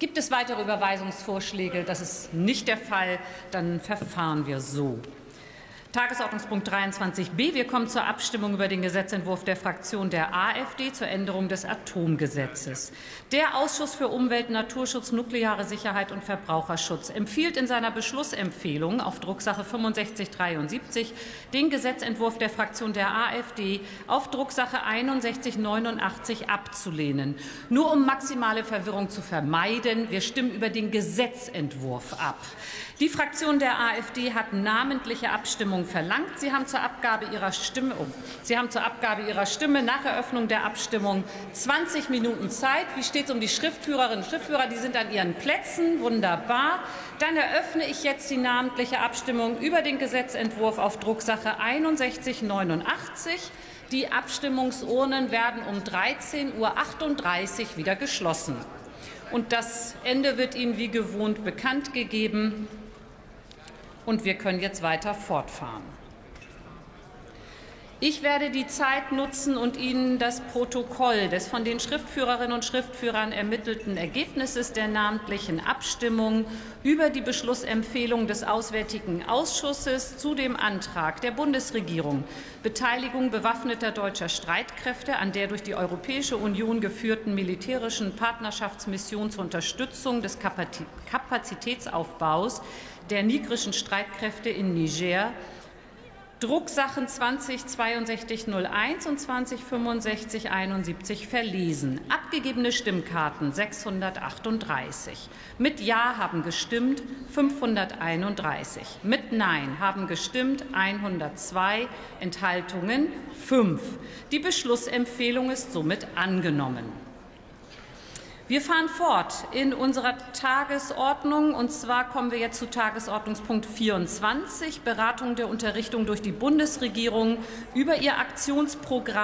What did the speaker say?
Gibt es weitere Überweisungsvorschläge? Das ist nicht der Fall. Dann verfahren wir so. Tagesordnungspunkt 23b. Wir kommen zur Abstimmung über den Gesetzentwurf der Fraktion der AfD zur Änderung des Atomgesetzes. Der Ausschuss für Umwelt, Naturschutz, nukleare Sicherheit und Verbraucherschutz empfiehlt in seiner Beschlussempfehlung auf Drucksache 6573 den Gesetzentwurf der Fraktion der AfD auf Drucksache 6189 abzulehnen. Nur um maximale Verwirrung zu vermeiden, wir stimmen über den Gesetzentwurf ab. Die Fraktion der AfD hat namentliche Abstimmung verlangt. Sie haben zur Abgabe Ihrer Stimme, oh, Sie haben zur Abgabe Ihrer Stimme nach Eröffnung der Abstimmung 20 Minuten Zeit. Wie steht es um die Schriftführerinnen und Schriftführer? Die sind an ihren Plätzen. Wunderbar. Dann eröffne ich jetzt die namentliche Abstimmung über den Gesetzentwurf auf Drucksache 6189. Die Abstimmungsurnen werden um 13.38 Uhr wieder geschlossen. Und das Ende wird Ihnen wie gewohnt bekannt gegeben und wir können jetzt weiter fortfahren. Ich werde die Zeit nutzen und Ihnen das Protokoll des von den Schriftführerinnen und Schriftführern ermittelten Ergebnisses der namentlichen Abstimmung über die Beschlussempfehlung des Auswärtigen Ausschusses zu dem Antrag der Bundesregierung. Beteiligung bewaffneter deutscher Streitkräfte an der durch die Europäische Union geführten militärischen Partnerschaftsmission zur Unterstützung des Kapazitätsaufbaus der nigrischen Streitkräfte in Niger Drucksachen 206201 und 206571 verlesen. Abgegebene Stimmkarten 638. Mit Ja haben gestimmt 531. Mit Nein haben gestimmt 102. Enthaltungen 5. Die Beschlussempfehlung ist somit angenommen. Wir fahren fort in unserer Tagesordnung. Und zwar kommen wir jetzt zu Tagesordnungspunkt 24, Beratung der Unterrichtung durch die Bundesregierung über ihr Aktionsprogramm